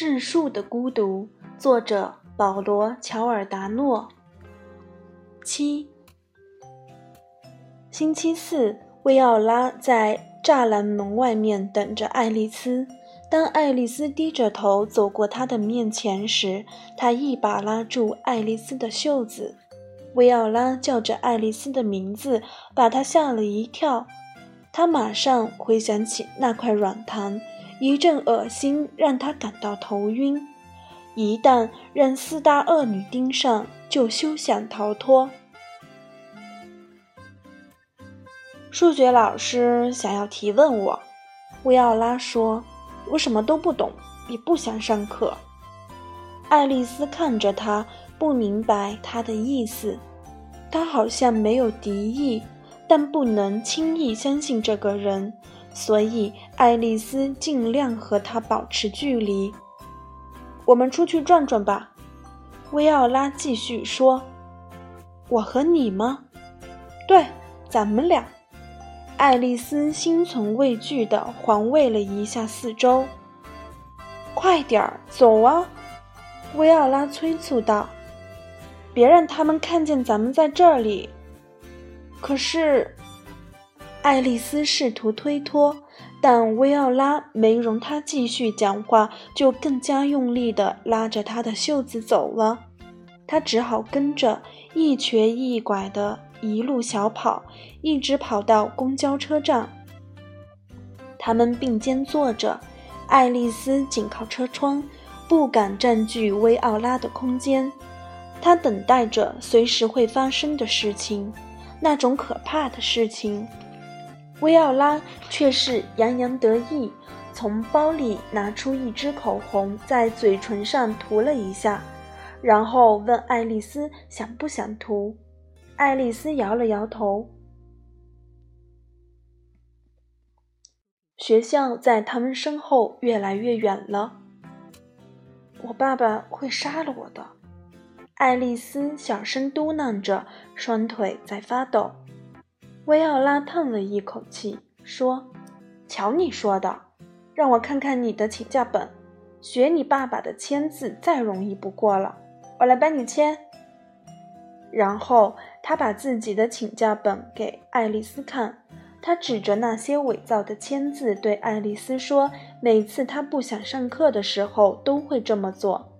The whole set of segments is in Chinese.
质数的孤独，作者保罗·乔尔达诺。七，星期四，薇奥拉在栅栏门外面等着爱丽丝。当爱丽丝低着头走过她的面前时，她一把拉住爱丽丝的袖子。薇奥拉叫着爱丽丝的名字，把她吓了一跳。她马上回想起那块软糖，一阵恶心让她感到头晕。一旦让四大恶女盯上，就休想逃脱。数学老师想要提问我，乌奥拉说。我什么都不懂，也不想上课。爱丽丝看着他，不明白他的意思。他好像没有敌意，但不能轻易相信这个人，所以爱丽丝尽量和他保持距离。我们出去转转吧，薇奥拉继续说。我和你吗？对，咱们俩。爱丽丝心存畏惧地环卫了一下四周。快点儿走啊！薇奥拉催促道：“别让他们看见咱们在这里。”可是，爱丽丝试图推脱，但薇奥拉没容她继续讲话，就更加用力地拉着她的袖子走了。她只好跟着，一瘸一拐地。一路小跑，一直跑到公交车站。他们并肩坐着，爱丽丝紧靠车窗，不敢占据薇奥拉的空间。她等待着随时会发生的事情，那种可怕的事情。薇奥拉却是洋洋得意，从包里拿出一支口红，在嘴唇上涂了一下，然后问爱丽丝想不想涂。爱丽丝摇了摇头。学校在他们身后越来越远了。我爸爸会杀了我的，爱丽丝小声嘟囔着，双腿在发抖。薇奥拉叹了一口气，说：“瞧你说的，让我看看你的请假本，学你爸爸的签字再容易不过了。我来帮你签。”然后他把自己的请假本给爱丽丝看，他指着那些伪造的签字对爱丽丝说：“每次他不想上课的时候都会这么做。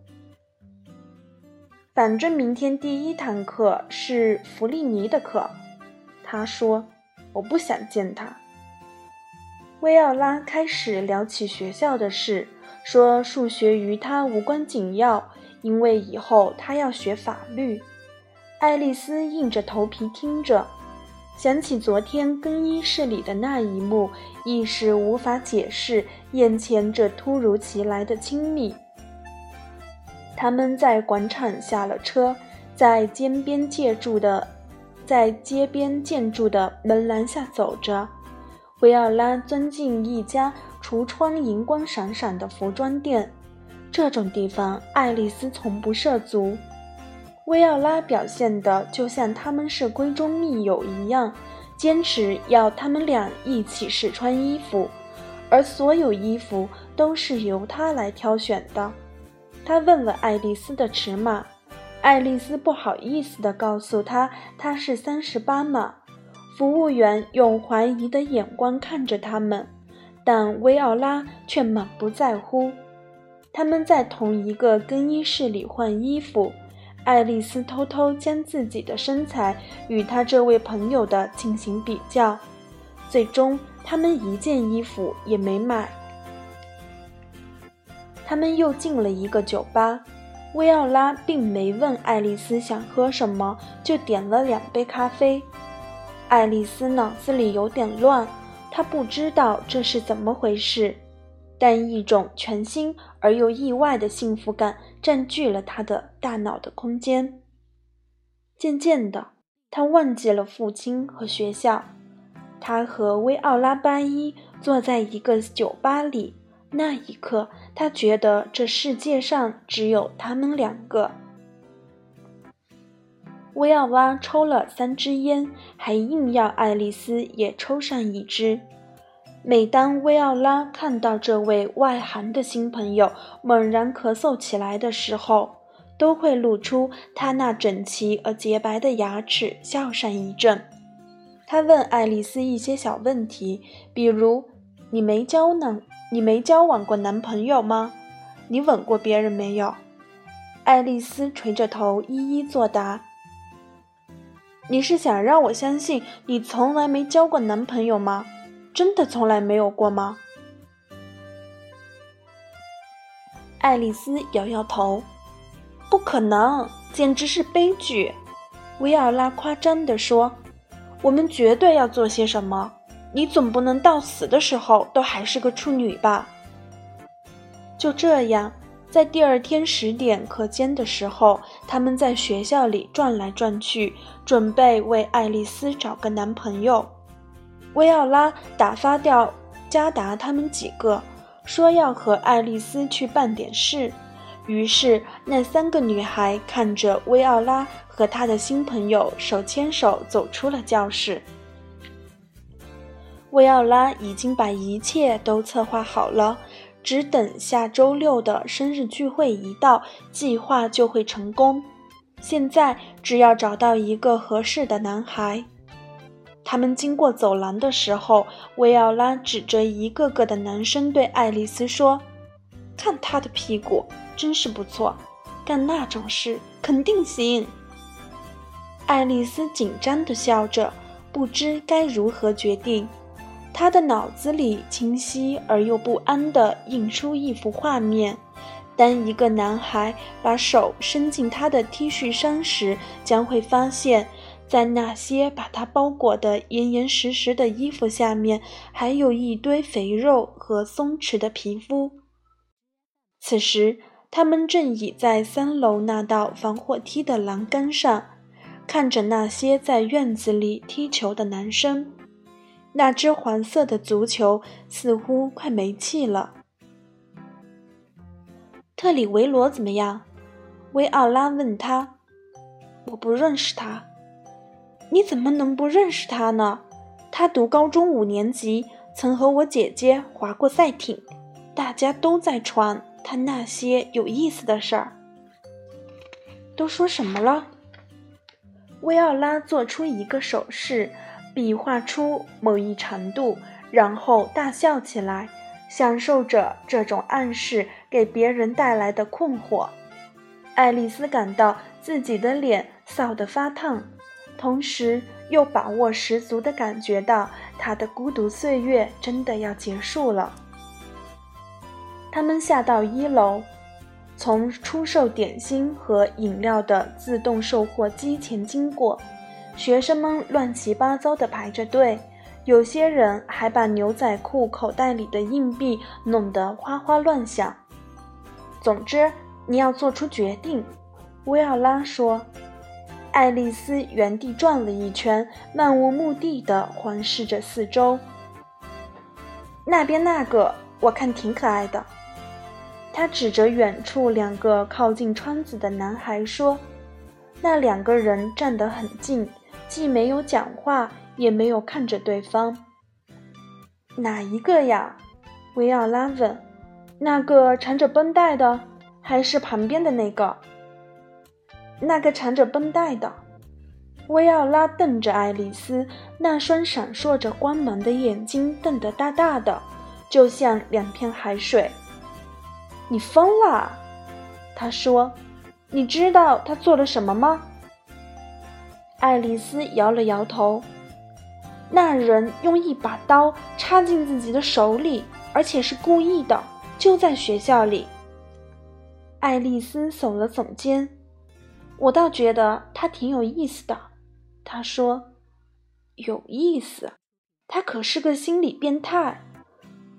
反正明天第一堂课是弗利尼的课。”他说：“我不想见他。”薇奥拉开始聊起学校的事，说数学与他无关紧要，因为以后他要学法律。爱丽丝硬着头皮听着，想起昨天更衣室里的那一幕，一时无法解释眼前这突如其来的亲密。他们在广场下了车，在街边借住的在街边建筑的门廊下走着。维奥拉钻进一家橱窗银光闪闪的服装店，这种地方爱丽丝从不涉足。薇奥拉表现的就像他们是闺中密友一样，坚持要他们俩一起试穿衣服，而所有衣服都是由他来挑选的。他问了爱丽丝的尺码，爱丽丝不好意思地告诉他她是三十八码。服务员用怀疑的眼光看着他们，但薇奥拉却满不在乎。他们在同一个更衣室里换衣服。爱丽丝偷偷将自己的身材与她这位朋友的进行比较，最终他们一件衣服也没买。他们又进了一个酒吧，薇奥拉并没问爱丽丝想喝什么，就点了两杯咖啡。爱丽丝脑子里有点乱，她不知道这是怎么回事。但一种全新而又意外的幸福感占据了她的大脑的空间。渐渐的，他忘记了父亲和学校。他和薇奥拉巴伊坐在一个酒吧里，那一刻，他觉得这世界上只有他们两个。威奥拉抽了三支烟，还硬要爱丽丝也抽上一支。每当威奥拉看到这位外行的新朋友猛然咳嗽起来的时候，都会露出他那整齐而洁白的牙齿，笑上一阵。他问爱丽丝一些小问题，比如：“你没交呢，你没交往过男朋友吗？你吻过别人没有？”爱丽丝垂着头一一作答。你是想让我相信你从来没交过男朋友吗？真的从来没有过吗？爱丽丝摇摇头，不可能，简直是悲剧。维尔拉夸张地说：“我们绝对要做些什么。你总不能到死的时候都还是个处女吧？”就这样，在第二天十点课间的时候，他们在学校里转来转去，准备为爱丽丝找个男朋友。薇奥拉打发掉加达他们几个，说要和爱丽丝去办点事。于是那三个女孩看着薇奥拉和她的新朋友手牵手走出了教室。薇奥拉已经把一切都策划好了，只等下周六的生日聚会一到，计划就会成功。现在只要找到一个合适的男孩。他们经过走廊的时候，维奥拉指着一个个的男生对爱丽丝说：“看他的屁股，真是不错，干那种事肯定行。”爱丽丝紧张地笑着，不知该如何决定。他的脑子里清晰而又不安地映出一幅画面：当一个男孩把手伸进他的 T 恤衫时，将会发现。在那些把它包裹得严严实实的衣服下面，还有一堆肥肉和松弛的皮肤。此时，他们正倚在三楼那道防火梯的栏杆上，看着那些在院子里踢球的男生。那只黄色的足球似乎快没气了。特里维罗怎么样？维奥拉问他。我不认识他。你怎么能不认识他呢？他读高中五年级，曾和我姐姐划过赛艇，大家都在传他那些有意思的事儿。都说什么了？薇奥拉做出一个手势，比划出某一长度，然后大笑起来，享受着这种暗示给别人带来的困惑。爱丽丝感到自己的脸臊得发烫。同时又把握十足地感觉到他的孤独岁月真的要结束了。他们下到一楼，从出售点心和饮料的自动售货机前经过，学生们乱七八糟地排着队，有些人还把牛仔裤口袋里的硬币弄得哗哗乱响。总之，你要做出决定，薇奥拉说。爱丽丝原地转了一圈，漫无目的地环视着四周。那边那个，我看挺可爱的。她指着远处两个靠近窗子的男孩说：“那两个人站得很近，既没有讲话，也没有看着对方。”哪一个呀？维奥拉问。“那个缠着绷带的，还是旁边的那个？”那个缠着绷带的，薇奥拉瞪着爱丽丝，那双闪烁着光芒的眼睛瞪得大大的，就像两片海水。你疯了，他说。你知道他做了什么吗？爱丽丝摇了摇头。那人用一把刀插进自己的手里，而且是故意的，就在学校里。爱丽丝耸了耸肩。我倒觉得他挺有意思的，他说：“有意思，他可是个心理变态。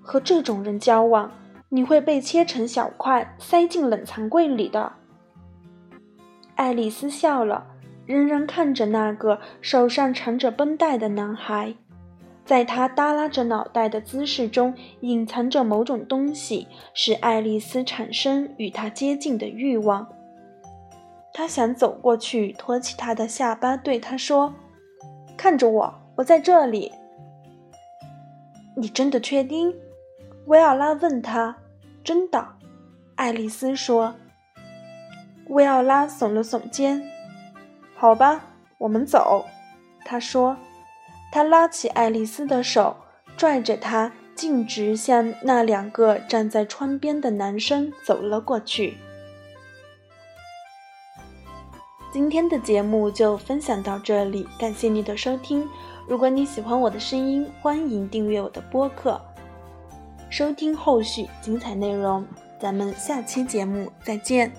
和这种人交往，你会被切成小块，塞进冷藏柜里的。”爱丽丝笑了，仍然看着那个手上缠着绷带的男孩，在他耷拉着脑袋的姿势中，隐藏着某种东西，使爱丽丝产生与他接近的欲望。他想走过去，托起他的下巴，对他说：“看着我，我在这里。”你真的确定？维奥拉问他。真的，爱丽丝说。维奥拉耸了耸肩。好吧，我们走。他说。他拉起爱丽丝的手，拽着她，径直向那两个站在窗边的男生走了过去。今天的节目就分享到这里，感谢你的收听。如果你喜欢我的声音，欢迎订阅我的播客，收听后续精彩内容。咱们下期节目再见。